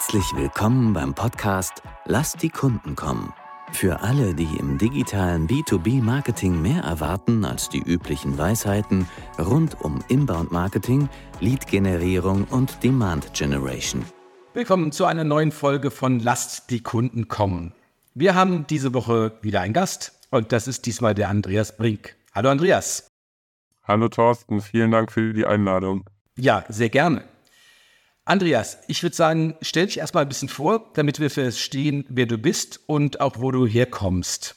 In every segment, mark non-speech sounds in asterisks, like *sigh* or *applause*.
Herzlich willkommen beim Podcast Lass die Kunden kommen. Für alle, die im digitalen B2B-Marketing mehr erwarten als die üblichen Weisheiten rund um Inbound-Marketing, Lead-Generierung und Demand-Generation. Willkommen zu einer neuen Folge von Lasst die Kunden kommen. Wir haben diese Woche wieder einen Gast und das ist diesmal der Andreas Brink. Hallo Andreas. Hallo Thorsten, vielen Dank für die Einladung. Ja, sehr gerne. Andreas, ich würde sagen, stell dich erstmal ein bisschen vor, damit wir verstehen, wer du bist und auch wo du herkommst.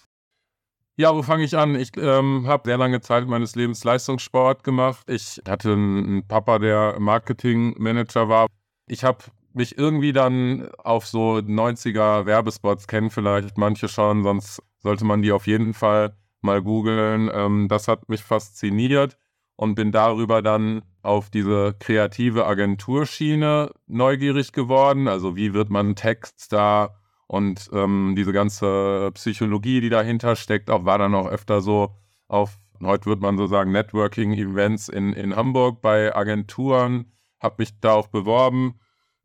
Ja, wo fange ich an? Ich ähm, habe sehr lange Zeit meines Lebens Leistungssport gemacht. Ich hatte einen Papa, der Marketingmanager war. Ich habe mich irgendwie dann auf so 90er Werbespots kennen vielleicht manche schon, sonst sollte man die auf jeden Fall mal googeln. Ähm, das hat mich fasziniert und bin darüber dann auf diese kreative Agenturschiene neugierig geworden. Also wie wird man Textstar und ähm, diese ganze Psychologie, die dahinter steckt, auch war dann auch öfter so auf, heute würde man so sagen, Networking-Events in, in Hamburg bei Agenturen, habe mich da auch beworben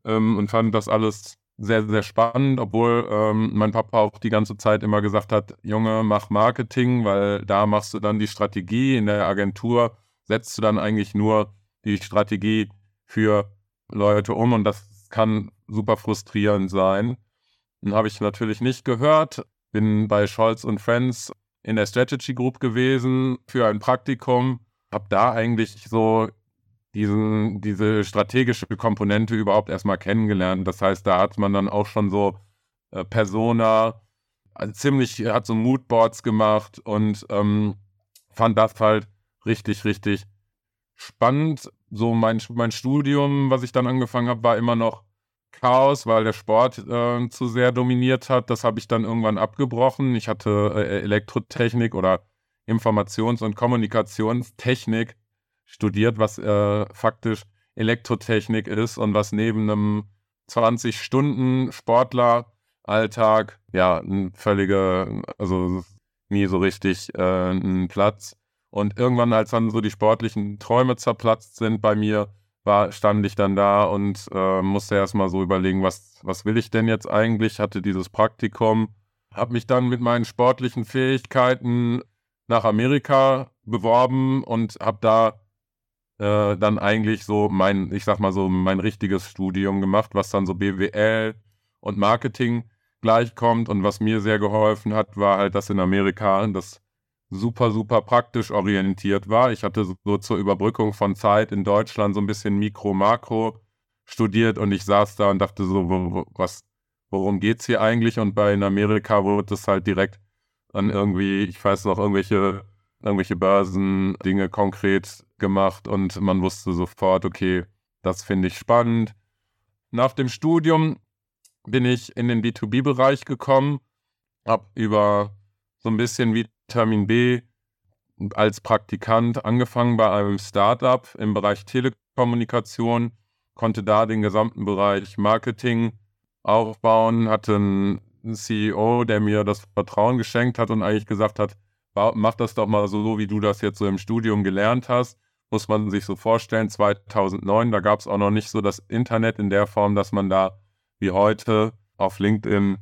ähm, und fand das alles sehr, sehr spannend, obwohl ähm, mein Papa auch die ganze Zeit immer gesagt hat, Junge, mach Marketing, weil da machst du dann die Strategie in der Agentur setzt du dann eigentlich nur die Strategie für Leute um und das kann super frustrierend sein. Dann habe ich natürlich nicht gehört, bin bei Scholz und Friends in der Strategy Group gewesen für ein Praktikum, habe da eigentlich so diesen, diese strategische Komponente überhaupt erstmal kennengelernt. Das heißt, da hat man dann auch schon so äh, Persona, also ziemlich, hat so Moodboards gemacht und ähm, fand das halt richtig, richtig spannend. So mein, mein Studium, was ich dann angefangen habe, war immer noch Chaos, weil der Sport äh, zu sehr dominiert hat. Das habe ich dann irgendwann abgebrochen. Ich hatte äh, Elektrotechnik oder Informations- und Kommunikationstechnik studiert, was äh, faktisch Elektrotechnik ist und was neben einem 20-Stunden-Sportler-Alltag ja ein völliger, also nie so richtig äh, ein Platz. Und irgendwann, als dann so die sportlichen Träume zerplatzt sind bei mir, war, stand ich dann da und äh, musste erstmal so überlegen, was, was will ich denn jetzt eigentlich? Hatte dieses Praktikum, habe mich dann mit meinen sportlichen Fähigkeiten nach Amerika beworben und habe da äh, dann eigentlich so mein, ich sag mal so, mein richtiges Studium gemacht, was dann so BWL und Marketing gleichkommt. Und was mir sehr geholfen hat, war halt, dass in Amerika das super, super praktisch orientiert war. Ich hatte so zur Überbrückung von Zeit in Deutschland so ein bisschen Mikro, Makro studiert und ich saß da und dachte so, wo, was, worum geht's hier eigentlich? Und bei in Amerika wurde es halt direkt an irgendwie, ich weiß noch, irgendwelche, irgendwelche Börsendinge konkret gemacht und man wusste sofort, okay, das finde ich spannend. Nach dem Studium bin ich in den B2B-Bereich gekommen, habe über so ein bisschen wie Vitamin B als Praktikant angefangen bei einem Startup im Bereich Telekommunikation, konnte da den gesamten Bereich Marketing aufbauen, hatte einen CEO, der mir das Vertrauen geschenkt hat und eigentlich gesagt hat, mach das doch mal so, wie du das jetzt so im Studium gelernt hast. Muss man sich so vorstellen, 2009, da gab es auch noch nicht so das Internet in der Form, dass man da wie heute auf LinkedIn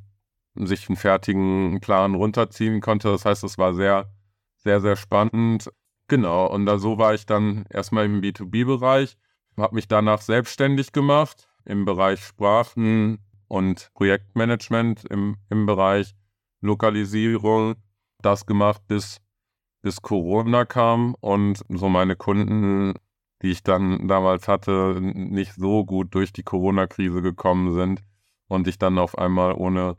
sich einen fertigen Plan runterziehen konnte. Das heißt, es war sehr, sehr, sehr spannend. Genau, und da so war ich dann erstmal im B2B-Bereich, habe mich danach selbstständig gemacht im Bereich Sprachen und Projektmanagement, im, im Bereich Lokalisierung. Das gemacht, bis, bis Corona kam und so meine Kunden, die ich dann damals hatte, nicht so gut durch die Corona-Krise gekommen sind und ich dann auf einmal ohne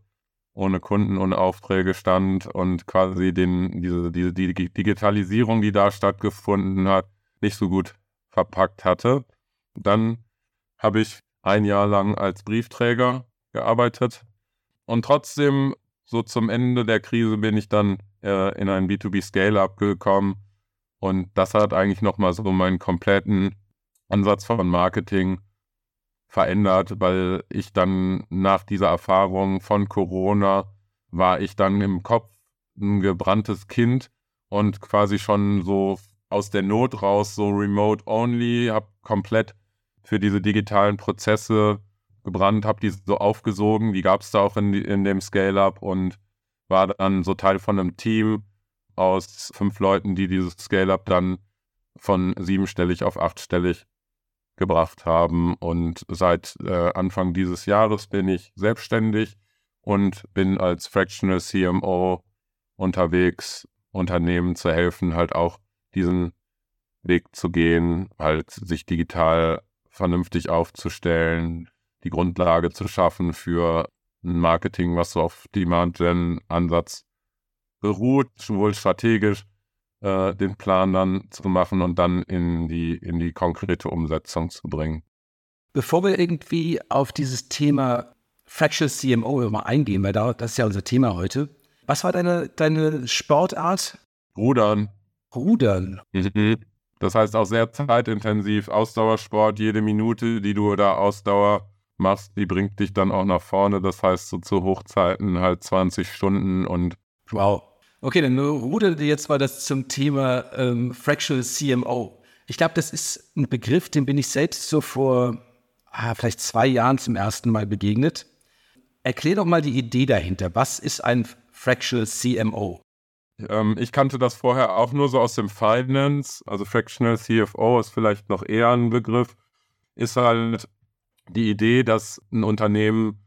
ohne Kunden, ohne Aufträge stand und quasi den, diese, diese die Digitalisierung, die da stattgefunden hat, nicht so gut verpackt hatte. Dann habe ich ein Jahr lang als Briefträger gearbeitet und trotzdem so zum Ende der Krise bin ich dann äh, in ein B2B Scale-up gekommen und das hat eigentlich nochmal so meinen kompletten Ansatz von Marketing verändert, weil ich dann nach dieser Erfahrung von Corona war ich dann im Kopf ein gebranntes Kind und quasi schon so aus der Not raus, so remote only, habe komplett für diese digitalen Prozesse gebrannt, habe die so aufgesogen, die gab es da auch in, in dem Scale-Up und war dann so Teil von einem Team aus fünf Leuten, die dieses Scale-Up dann von siebenstellig auf achtstellig gebracht haben. Und seit äh, Anfang dieses Jahres bin ich selbstständig und bin als Fractional CMO unterwegs, Unternehmen zu helfen, halt auch diesen Weg zu gehen, halt sich digital vernünftig aufzustellen, die Grundlage zu schaffen für ein Marketing, was so auf Demand-Gen-Ansatz beruht, sowohl strategisch äh, den Plan dann zu machen und dann in die, in die konkrete Umsetzung zu bringen. Bevor wir irgendwie auf dieses Thema Fractional CMO mal eingehen, weil das ist ja unser Thema heute. Was war deine, deine Sportart? Rudern. Rudern. Mhm. Das heißt auch sehr zeitintensiv. Ausdauersport, jede Minute, die du da Ausdauer machst, die bringt dich dann auch nach vorne. Das heißt, so zu Hochzeiten halt 20 Stunden und. Wow. Okay, dann ruderte jetzt mal das zum Thema ähm, Fractional CMO. Ich glaube, das ist ein Begriff, den bin ich selbst so vor ah, vielleicht zwei Jahren zum ersten Mal begegnet. Erklär doch mal die Idee dahinter. Was ist ein Fractional CMO? Ähm, ich kannte das vorher auch nur so aus dem Finance. Also Fractional CFO ist vielleicht noch eher ein Begriff. Ist halt die Idee, dass ein Unternehmen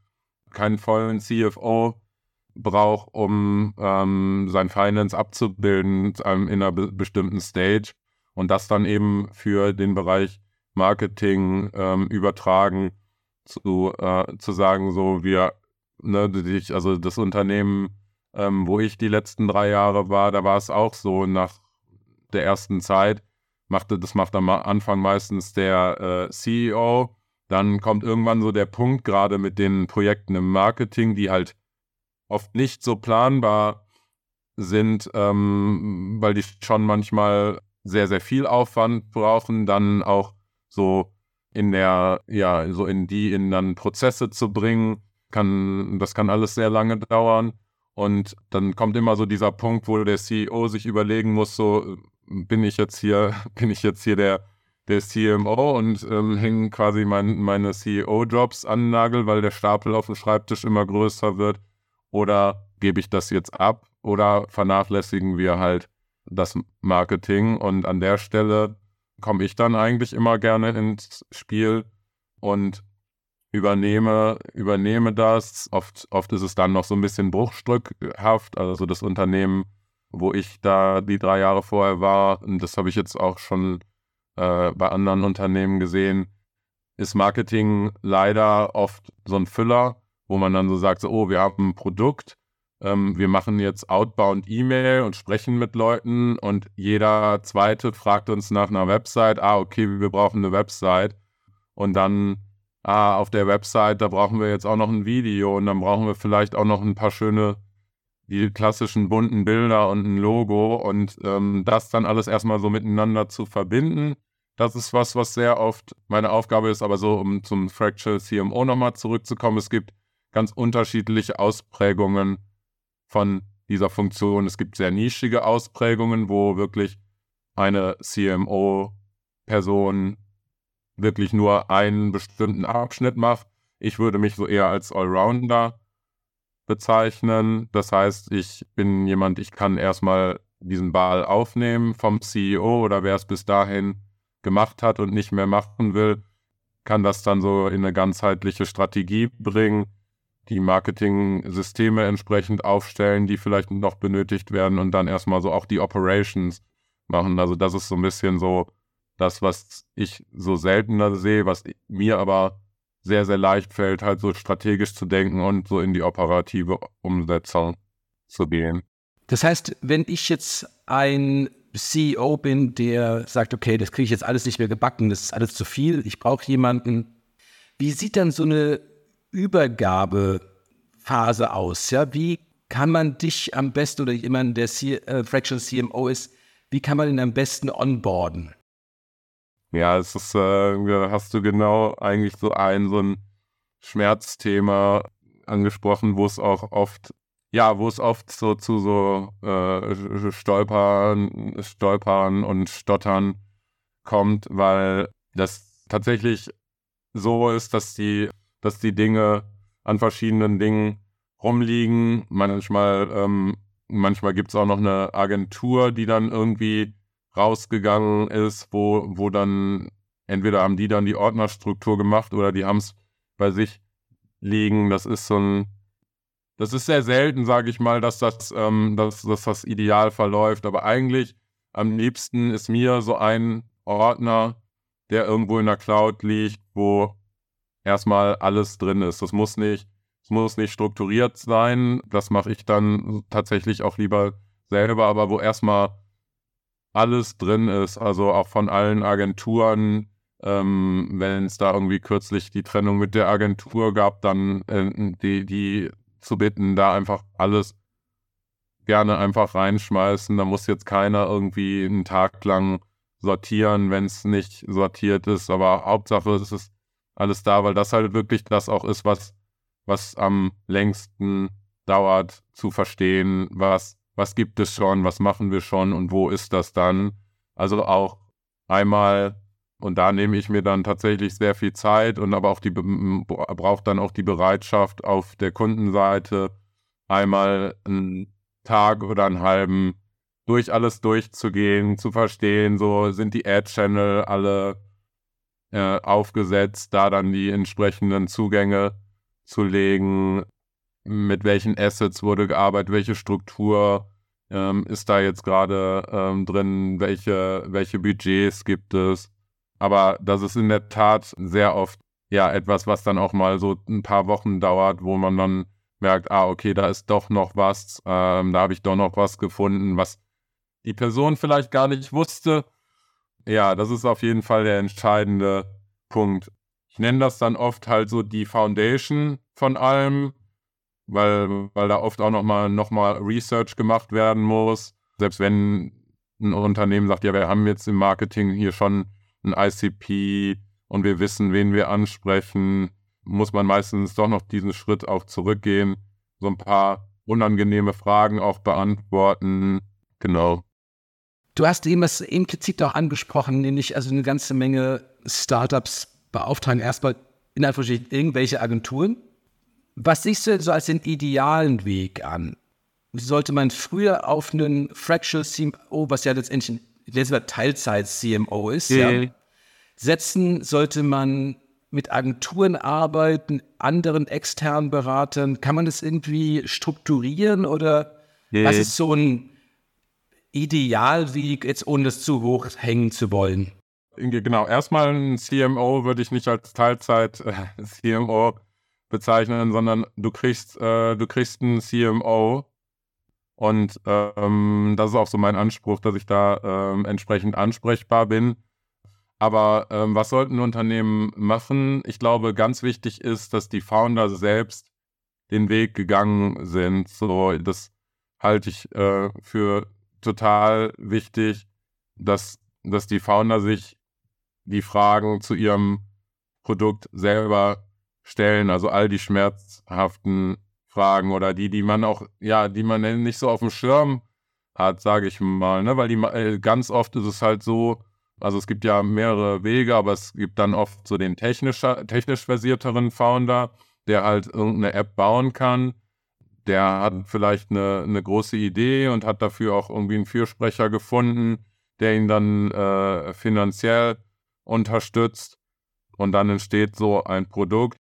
keinen vollen CFO braucht, um ähm, sein Finance abzubilden ähm, in einer be bestimmten Stage und das dann eben für den Bereich Marketing ähm, übertragen zu, äh, zu sagen, so wir, ne, ich, also das Unternehmen, ähm, wo ich die letzten drei Jahre war, da war es auch so nach der ersten Zeit, machte, das macht am Anfang meistens der äh, CEO, dann kommt irgendwann so der Punkt, gerade mit den Projekten im Marketing, die halt oft nicht so planbar sind, ähm, weil die schon manchmal sehr, sehr viel Aufwand brauchen, dann auch so in der, ja, so in die in dann Prozesse zu bringen, kann, das kann alles sehr lange dauern. Und dann kommt immer so dieser Punkt, wo der CEO sich überlegen muss, so bin ich jetzt hier, *laughs* bin ich jetzt hier der, der CMO und ähm, hängen quasi mein, meine CEO-Jobs an den Nagel, weil der Stapel auf dem Schreibtisch immer größer wird. Oder gebe ich das jetzt ab oder vernachlässigen wir halt das Marketing? Und an der Stelle komme ich dann eigentlich immer gerne ins Spiel und übernehme, übernehme das. Oft, oft ist es dann noch so ein bisschen bruchstückhaft. Also das Unternehmen, wo ich da die drei Jahre vorher war, und das habe ich jetzt auch schon äh, bei anderen Unternehmen gesehen, ist Marketing leider oft so ein Füller wo man dann so sagt, so, oh, wir haben ein Produkt, ähm, wir machen jetzt Outbound E-Mail und sprechen mit Leuten und jeder zweite fragt uns nach einer Website, ah, okay, wir brauchen eine Website und dann, ah, auf der Website, da brauchen wir jetzt auch noch ein Video und dann brauchen wir vielleicht auch noch ein paar schöne, die klassischen bunten Bilder und ein Logo und ähm, das dann alles erstmal so miteinander zu verbinden. Das ist was, was sehr oft meine Aufgabe ist, aber so, um zum Fractal CMO nochmal zurückzukommen, es gibt ganz unterschiedliche Ausprägungen von dieser Funktion. Es gibt sehr nischige Ausprägungen, wo wirklich eine CMO-Person wirklich nur einen bestimmten Abschnitt macht. Ich würde mich so eher als Allrounder bezeichnen. Das heißt, ich bin jemand, ich kann erstmal diesen Ball aufnehmen vom CEO oder wer es bis dahin gemacht hat und nicht mehr machen will, kann das dann so in eine ganzheitliche Strategie bringen die Marketing-Systeme entsprechend aufstellen, die vielleicht noch benötigt werden und dann erstmal so auch die Operations machen. Also das ist so ein bisschen so das, was ich so seltener sehe, was mir aber sehr, sehr leicht fällt, halt so strategisch zu denken und so in die operative Umsetzung zu gehen. Das heißt, wenn ich jetzt ein CEO bin, der sagt, okay, das kriege ich jetzt alles nicht mehr gebacken, das ist alles zu viel, ich brauche jemanden. Wie sieht dann so eine Übergabephase aus? Ja, wie kann man dich am besten oder jemand, der C äh, Fractional CMO ist, wie kann man ihn am besten onboarden? Ja, es ist, äh, hast du genau eigentlich so ein, so ein Schmerzthema angesprochen, wo es auch oft, ja, wo es oft so zu so äh, Stolpern, Stolpern und Stottern kommt, weil das tatsächlich so ist, dass die dass die Dinge an verschiedenen Dingen rumliegen. Manchmal, ähm, manchmal gibt es auch noch eine Agentur, die dann irgendwie rausgegangen ist, wo, wo dann entweder haben die dann die Ordnerstruktur gemacht oder die haben es bei sich liegen. Das ist so ein, das ist sehr selten, sage ich mal, dass das, ähm, dass, dass das ideal verläuft. Aber eigentlich am liebsten ist mir so ein Ordner, der irgendwo in der Cloud liegt, wo erstmal alles drin ist. Das muss nicht, es muss nicht strukturiert sein. Das mache ich dann tatsächlich auch lieber selber, aber wo erstmal alles drin ist, also auch von allen Agenturen. Ähm, Wenn es da irgendwie kürzlich die Trennung mit der Agentur gab, dann äh, die, die zu bitten, da einfach alles gerne einfach reinschmeißen. Da muss jetzt keiner irgendwie einen Tag lang sortieren, wenn es nicht sortiert ist. Aber Hauptsache es ist alles da, weil das halt wirklich das auch ist, was, was am längsten dauert zu verstehen, was, was gibt es schon, was machen wir schon und wo ist das dann. Also auch einmal, und da nehme ich mir dann tatsächlich sehr viel Zeit und aber auch die braucht dann auch die Bereitschaft auf der Kundenseite einmal einen Tag oder einen halben durch alles durchzugehen, zu verstehen, so sind die Ad-Channel alle äh, aufgesetzt, da dann die entsprechenden Zugänge zu legen, mit welchen Assets wurde gearbeitet, welche Struktur ähm, ist da jetzt gerade ähm, drin, welche, welche Budgets gibt es. Aber das ist in der Tat sehr oft ja etwas, was dann auch mal so ein paar Wochen dauert, wo man dann merkt, ah, okay, da ist doch noch was, ähm, da habe ich doch noch was gefunden, was die Person vielleicht gar nicht wusste. Ja, das ist auf jeden Fall der entscheidende Punkt. Ich nenne das dann oft halt so die Foundation von allem, weil, weil da oft auch nochmal noch mal Research gemacht werden muss. Selbst wenn ein Unternehmen sagt, ja, wir haben jetzt im Marketing hier schon ein ICP und wir wissen, wen wir ansprechen, muss man meistens doch noch diesen Schritt auch zurückgehen, so ein paar unangenehme Fragen auch beantworten. Genau. Du hast eben das implizit auch angesprochen, nämlich also eine ganze Menge Startups beauftragen erstmal in Anführungsstrichen irgendwelche Agenturen. Was siehst du so als den idealen Weg an? Sollte man früher auf einen Fractional CMO, was ja letztendlich ein Teilzeit-CMO ist, ja. ja, setzen? Sollte man mit Agenturen arbeiten, anderen externen Beratern? Kann man das irgendwie strukturieren oder yeah. was ist so ein Idealweg, jetzt ohne es zu hoch hängen zu wollen? Genau, erstmal ein CMO würde ich nicht als Teilzeit-CMO äh, bezeichnen, sondern du kriegst, äh, du kriegst einen CMO und ähm, das ist auch so mein Anspruch, dass ich da ähm, entsprechend ansprechbar bin. Aber ähm, was sollten Unternehmen machen? Ich glaube, ganz wichtig ist, dass die Founder selbst den Weg gegangen sind. So, das halte ich äh, für total wichtig, dass, dass die Founder sich die Fragen zu ihrem Produkt selber stellen, also all die schmerzhaften Fragen oder die, die man auch, ja, die man nicht so auf dem Schirm hat, sage ich mal, ne? weil die äh, ganz oft ist es halt so, also es gibt ja mehrere Wege, aber es gibt dann oft so den technisch versierteren Founder, der halt irgendeine App bauen kann. Der hat vielleicht eine, eine große Idee und hat dafür auch irgendwie einen Fürsprecher gefunden, der ihn dann äh, finanziell unterstützt und dann entsteht so ein Produkt.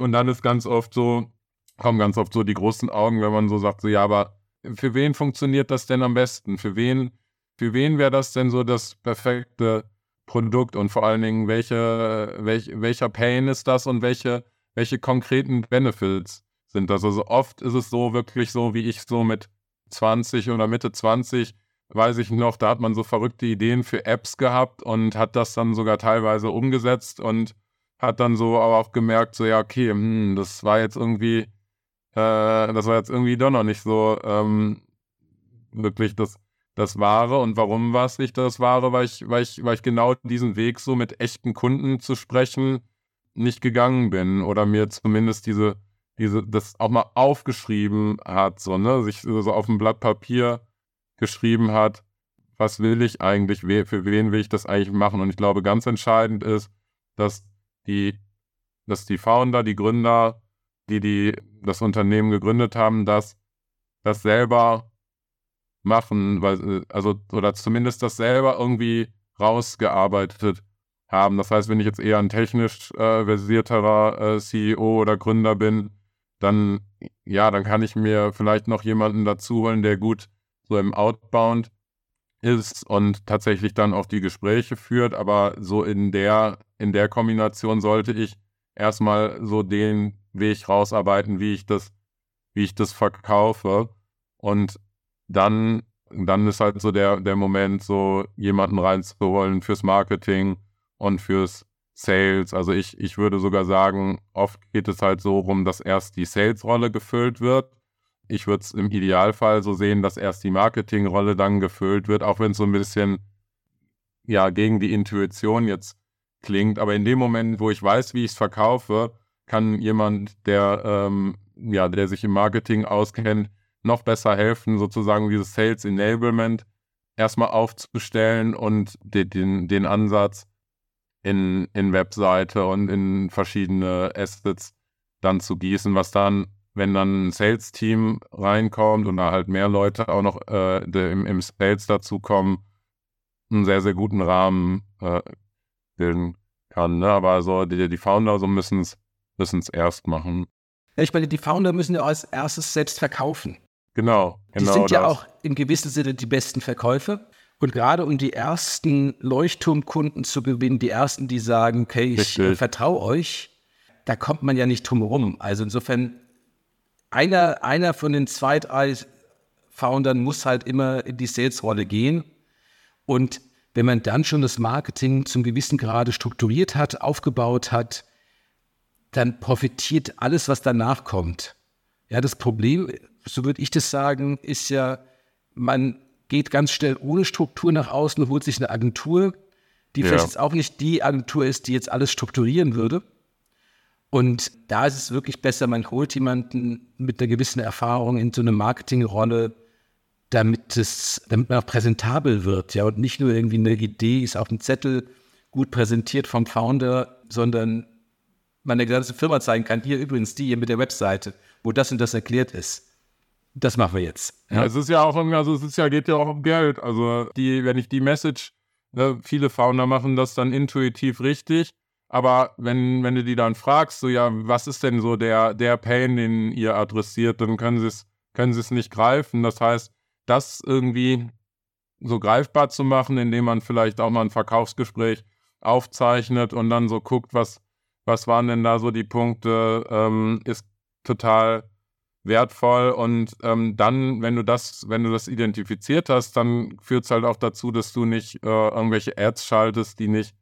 Und dann ist ganz oft so, kommen ganz oft so die großen Augen, wenn man so sagt, so ja, aber für wen funktioniert das denn am besten? Für wen, für wen wäre das denn so das perfekte Produkt und vor allen Dingen, welche, welch, welcher Pain ist das und welche, welche konkreten Benefits sind? Also oft ist es so wirklich so, wie ich so mit 20 oder Mitte 20 weiß ich noch, da hat man so verrückte Ideen für Apps gehabt und hat das dann sogar teilweise umgesetzt und hat dann so aber auch gemerkt, so ja, okay, hm, das war jetzt irgendwie, äh, das war jetzt irgendwie doch noch nicht so ähm, wirklich das, das Wahre. Und warum war es nicht das Wahre? Weil ich, weil ich, weil ich genau diesen Weg so mit echten Kunden zu sprechen nicht gegangen bin oder mir zumindest diese, diese, das auch mal aufgeschrieben hat, so, ne, sich so auf ein Blatt Papier geschrieben hat, was will ich eigentlich, für wen will ich das eigentlich machen. Und ich glaube, ganz entscheidend ist, dass die dass die Founder, die Gründer, die, die das Unternehmen gegründet haben, das, das selber machen, weil, also, oder zumindest das selber irgendwie rausgearbeitet haben. Das heißt, wenn ich jetzt eher ein technisch äh, versierterer äh, CEO oder Gründer bin, dann, ja, dann kann ich mir vielleicht noch jemanden dazu holen, der gut so im Outbound ist und tatsächlich dann auch die Gespräche führt. Aber so in der, in der Kombination sollte ich erstmal so den Weg rausarbeiten, wie ich das, wie ich das verkaufe. Und dann, dann ist halt so der, der Moment, so jemanden reinzuholen fürs Marketing und fürs Sales. Also ich, ich würde sogar sagen, oft geht es halt so rum, dass erst die Sales-Rolle gefüllt wird. Ich würde es im Idealfall so sehen, dass erst die Marketing-Rolle dann gefüllt wird, auch wenn es so ein bisschen ja gegen die Intuition jetzt klingt. Aber in dem Moment, wo ich weiß, wie ich es verkaufe, kann jemand, der ähm, ja, der sich im Marketing auskennt, noch besser helfen, sozusagen dieses Sales Enablement erstmal aufzustellen und den, den, den Ansatz in, in Webseite und in verschiedene Assets dann zu gießen, was dann, wenn dann ein Sales-Team reinkommt und da halt mehr Leute auch noch äh, im, im Sales dazukommen, einen sehr, sehr guten Rahmen äh, bilden kann. Ne? Aber so die, die Founder so müssen es erst machen. Ja, ich meine, die Founder müssen ja als erstes selbst verkaufen. Genau, genau. Die sind das. ja auch in gewissem Sinne die besten Verkäufer. Und gerade um die ersten Leuchtturmkunden zu gewinnen, die ersten, die sagen, okay, ich äh, vertraue euch, da kommt man ja nicht drum herum. Also insofern, einer, einer von den zwei, drei Foundern muss halt immer in die Sales-Rolle gehen. Und wenn man dann schon das Marketing zum gewissen Grade strukturiert hat, aufgebaut hat, dann profitiert alles, was danach kommt. Ja, das Problem, so würde ich das sagen, ist ja, man geht ganz schnell ohne Struktur nach außen und holt sich eine Agentur, die ja. vielleicht jetzt auch nicht die Agentur ist, die jetzt alles strukturieren würde. Und da ist es wirklich besser, man holt jemanden mit einer gewissen Erfahrung in so eine Marketingrolle, damit, es, damit man auch präsentabel wird. Ja, und nicht nur irgendwie eine Idee ist auf dem Zettel gut präsentiert vom Founder, sondern man der ganzen Firma zeigen kann, hier übrigens die hier mit der Webseite, wo das und das erklärt ist. Das machen wir jetzt. Ja, es ist ja auch, also es ist ja, geht ja auch um Geld. Also die, wenn ich die Message, ne, viele Founder machen das dann intuitiv richtig, aber wenn, wenn du die dann fragst, so ja, was ist denn so der, der Pain, den ihr adressiert, dann können sie es, können nicht greifen. Das heißt, das irgendwie so greifbar zu machen, indem man vielleicht auch mal ein Verkaufsgespräch aufzeichnet und dann so guckt, was, was waren denn da so die Punkte, ähm, ist total wertvoll. Und ähm, dann, wenn du das, wenn du das identifiziert hast, dann führt es halt auch dazu, dass du nicht äh, irgendwelche Ads schaltest, die nicht,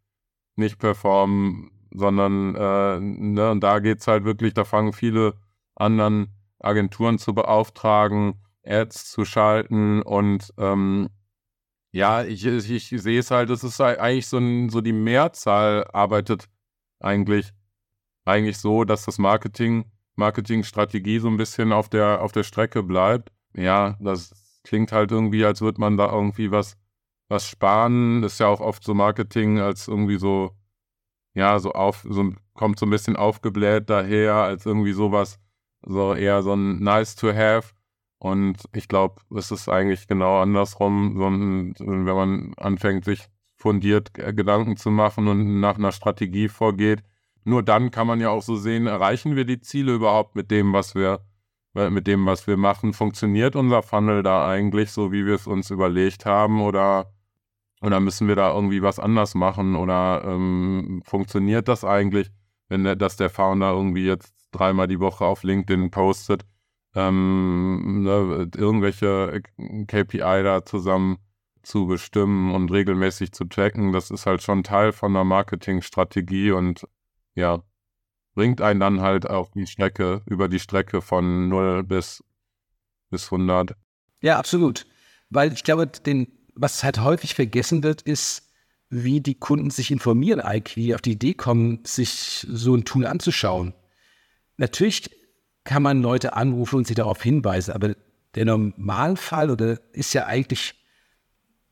nicht performen, sondern äh, ne, und da geht es halt wirklich, da fangen viele anderen Agenturen zu beauftragen, Ads zu schalten und ähm, ja, ich, ich, ich sehe es halt, es ist eigentlich so, so die Mehrzahl arbeitet eigentlich, eigentlich so, dass das Marketing, Marketingstrategie so ein bisschen auf der, auf der Strecke bleibt. Ja, das klingt halt irgendwie, als würde man da irgendwie was, was sparen. Das ist ja auch oft so Marketing als irgendwie so, ja, so auf, so kommt so ein bisschen aufgebläht daher, als irgendwie sowas, so eher so ein nice to have. Und ich glaube, es ist eigentlich genau andersrum, wenn man anfängt, sich fundiert Gedanken zu machen und nach einer Strategie vorgeht. Nur dann kann man ja auch so sehen, erreichen wir die Ziele überhaupt mit dem, was wir, mit dem, was wir machen? Funktioniert unser Funnel da eigentlich so, wie wir es uns überlegt haben? Oder, oder müssen wir da irgendwie was anders machen? Oder ähm, funktioniert das eigentlich, wenn der, dass der Founder irgendwie jetzt dreimal die Woche auf LinkedIn postet, ähm, ne, irgendwelche KPI da zusammen zu bestimmen und regelmäßig zu tracken, das ist halt schon Teil von einer Marketingstrategie und ja, bringt einen dann halt auf die Strecke, über die Strecke von 0 bis, bis 100. Ja, absolut. Weil ich glaube, den, was halt häufig vergessen wird, ist, wie die Kunden sich informieren, eigentlich auf die Idee kommen, sich so ein Tool anzuschauen. Natürlich kann man Leute anrufen und sie darauf hinweisen, aber der Normalfall oder ist ja eigentlich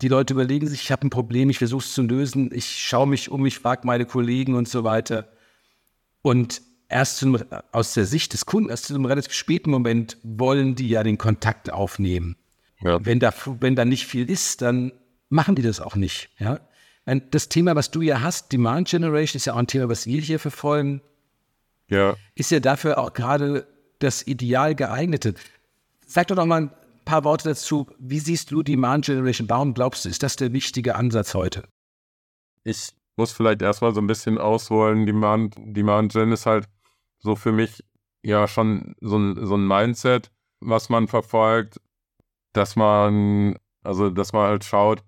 die Leute überlegen sich, ich habe ein Problem, ich versuche es zu lösen, ich schaue mich um, ich frage meine Kollegen und so weiter. Und erst zum, aus der Sicht des Kunden, erst zu einem relativ späten Moment wollen die ja den Kontakt aufnehmen. Ja. Wenn, da, wenn da nicht viel ist, dann machen die das auch nicht. Ja? Das Thema, was du ja hast, Demand Generation, ist ja auch ein Thema, was wir hier verfolgen. Ja. Ist ja dafür auch gerade das ideal geeignete. Sag doch noch mal ein paar Worte dazu. Wie siehst du Demand Generation? Warum glaubst du, ist das der wichtige Ansatz heute? Ich muss vielleicht erstmal so ein bisschen ausholen. Demand, Demand Gen ist halt so für mich ja schon so ein, so ein Mindset, was man verfolgt, dass man, also dass man halt schaut,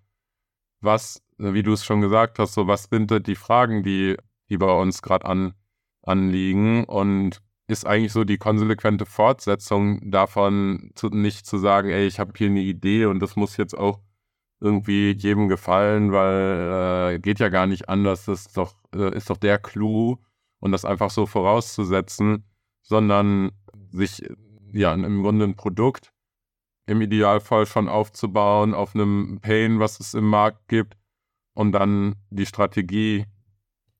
was, wie du es schon gesagt hast, so was sind die Fragen, die, die bei uns gerade an, anliegen und ist eigentlich so die konsequente Fortsetzung davon, zu, nicht zu sagen, ey, ich habe hier eine Idee und das muss jetzt auch irgendwie jedem gefallen, weil äh, geht ja gar nicht anders, das ist doch, äh, ist doch der Clou und das einfach so vorauszusetzen, sondern sich ja im Grunde ein Produkt im Idealfall schon aufzubauen auf einem Pain, was es im Markt gibt und dann die Strategie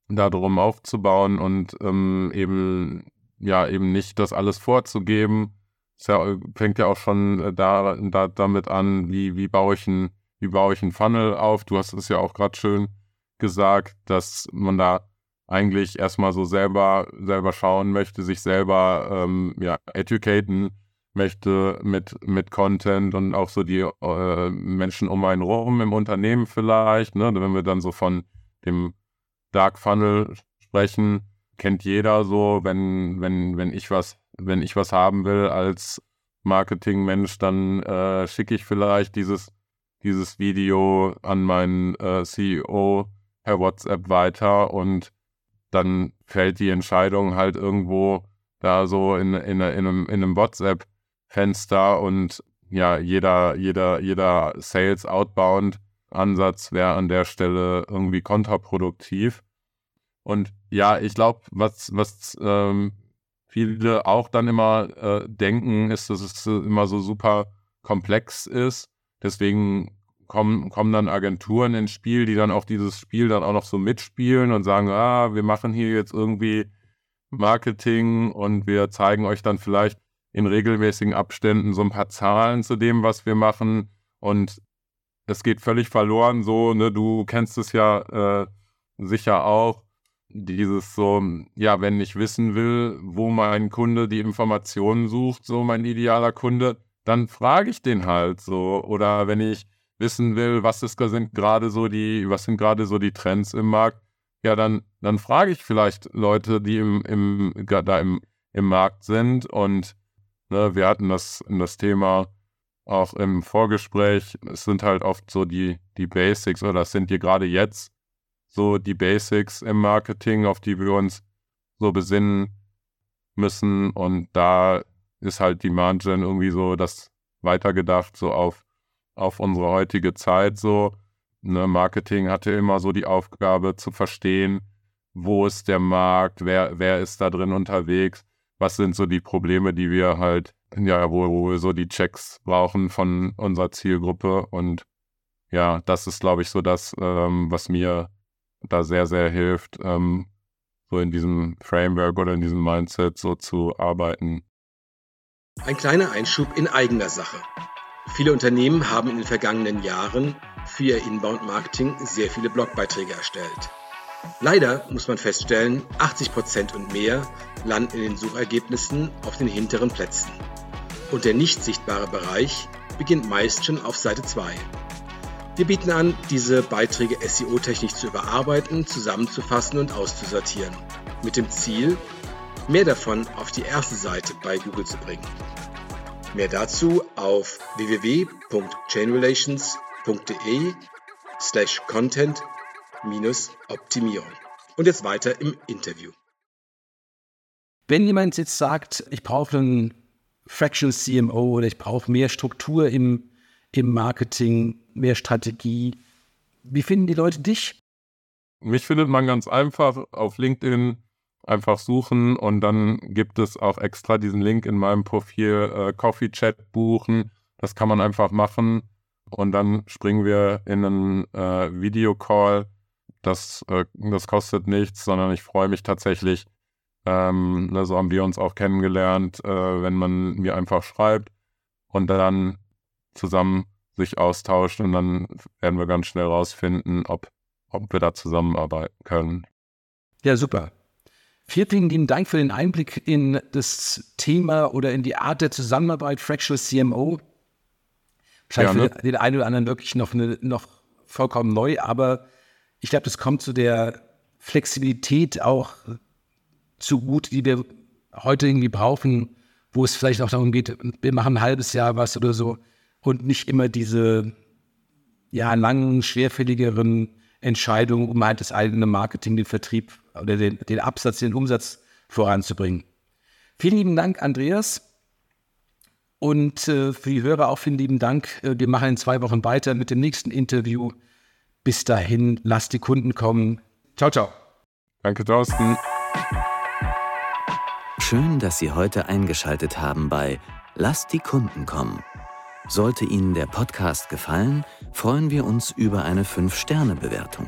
darum aufzubauen und ähm, eben ja eben nicht das alles vorzugeben. Es ja, fängt ja auch schon äh, da, da, damit an, wie, wie baue ich ein, wie baue ich einen Funnel auf. Du hast es ja auch gerade schön gesagt, dass man da eigentlich erstmal so selber, selber schauen möchte, sich selber ähm, ja, educaten möchte mit, mit Content und auch so die äh, Menschen um einen rum im Unternehmen vielleicht. Ne? Wenn wir dann so von dem Dark Funnel sprechen, kennt jeder so, wenn, wenn, wenn ich was, wenn ich was haben will als Marketingmensch, dann äh, schicke ich vielleicht dieses, dieses Video an meinen äh, CEO per WhatsApp weiter und dann fällt die Entscheidung halt irgendwo da so in, in, in, einem, in einem WhatsApp-Fenster und ja, jeder, jeder, jeder Sales Outbound Ansatz wäre an der Stelle irgendwie kontraproduktiv. Und ja, ich glaube, was, was ähm, viele auch dann immer äh, denken, ist, dass es immer so super komplex ist. Deswegen kommen, kommen dann Agenturen ins Spiel, die dann auch dieses Spiel dann auch noch so mitspielen und sagen, ah, wir machen hier jetzt irgendwie Marketing und wir zeigen euch dann vielleicht in regelmäßigen Abständen so ein paar Zahlen zu dem, was wir machen. Und es geht völlig verloren, so, ne, du kennst es ja äh, sicher auch. Dieses so, ja, wenn ich wissen will, wo mein Kunde die Informationen sucht, so mein idealer Kunde, dann frage ich den halt so. Oder wenn ich wissen will, was ist, sind gerade so die, was sind gerade so die Trends im Markt, ja, dann, dann frage ich vielleicht Leute, die im, im, da im, im Markt sind. Und ne, wir hatten das, das Thema auch im Vorgespräch. Es sind halt oft so die, die Basics oder es sind hier gerade jetzt so die Basics im Marketing, auf die wir uns so besinnen müssen. Und da ist halt die Margin irgendwie so das weitergedacht, so auf auf unsere heutige Zeit so. Ne, Marketing hatte immer so die Aufgabe zu verstehen, wo ist der Markt, wer, wer ist da drin unterwegs, was sind so die Probleme, die wir halt, ja, wo, wo wir so die Checks brauchen von unserer Zielgruppe. Und ja, das ist, glaube ich, so das, ähm, was mir da sehr, sehr hilft, ähm, so in diesem Framework oder in diesem Mindset so zu arbeiten. Ein kleiner Einschub in eigener Sache. Viele Unternehmen haben in den vergangenen Jahren für ihr Inbound-Marketing sehr viele Blogbeiträge erstellt. Leider muss man feststellen, 80% und mehr landen in den Suchergebnissen auf den hinteren Plätzen. Und der nicht sichtbare Bereich beginnt meist schon auf Seite 2. Wir bieten an, diese Beiträge SEO-technisch zu überarbeiten, zusammenzufassen und auszusortieren. Mit dem Ziel, mehr davon auf die erste Seite bei Google zu bringen. Mehr dazu auf www.chainrelations.de slash content Optimierung. Und jetzt weiter im Interview. Wenn jemand jetzt sagt, ich brauche einen Fractional CMO oder ich brauche mehr Struktur im, im Marketing, mehr Strategie, wie finden die Leute dich? Mich findet man ganz einfach auf LinkedIn einfach suchen und dann gibt es auch extra diesen Link in meinem Profil äh, Coffee Chat buchen. Das kann man einfach machen und dann springen wir in einen äh, Videocall. Das, äh, das kostet nichts, sondern ich freue mich tatsächlich Ähm, ne, so haben wir uns auch kennengelernt, äh, wenn man mir einfach schreibt und dann zusammen sich austauscht und dann werden wir ganz schnell rausfinden, ob, ob wir da zusammenarbeiten können. Ja, super. Vielen lieben Dank für den Einblick in das Thema oder in die Art der Zusammenarbeit Fractional CMO. Wahrscheinlich ja, ne? für den einen oder anderen wirklich noch, eine, noch vollkommen neu, aber ich glaube, das kommt zu der Flexibilität auch zugute, die wir heute irgendwie brauchen, wo es vielleicht auch darum geht, wir machen ein halbes Jahr was oder so und nicht immer diese ja, langen, schwerfälligeren Entscheidungen, um halt das eigene Marketing, den Vertrieb oder den, den Absatz, den Umsatz voranzubringen. Vielen lieben Dank, Andreas. Und äh, für die Hörer auch vielen lieben Dank. Äh, wir machen in zwei Wochen weiter mit dem nächsten Interview. Bis dahin, lasst die Kunden kommen. Ciao, ciao. Danke, Thorsten. Schön, dass Sie heute eingeschaltet haben bei Lasst die Kunden kommen. Sollte Ihnen der Podcast gefallen, freuen wir uns über eine 5-Sterne-Bewertung.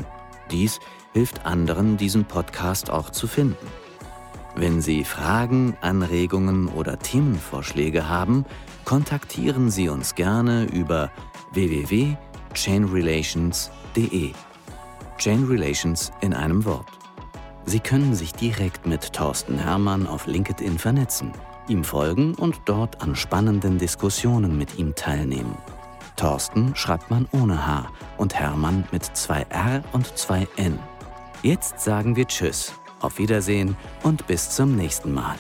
Dies hilft anderen, diesen Podcast auch zu finden. Wenn Sie Fragen, Anregungen oder Themenvorschläge haben, kontaktieren Sie uns gerne über www.chainrelations.de. Chain Relations in einem Wort. Sie können sich direkt mit Thorsten Hermann auf LinkedIn vernetzen, ihm folgen und dort an spannenden Diskussionen mit ihm teilnehmen. Thorsten schreibt man ohne H und Hermann mit zwei R und zwei N. Jetzt sagen wir Tschüss, auf Wiedersehen und bis zum nächsten Mal.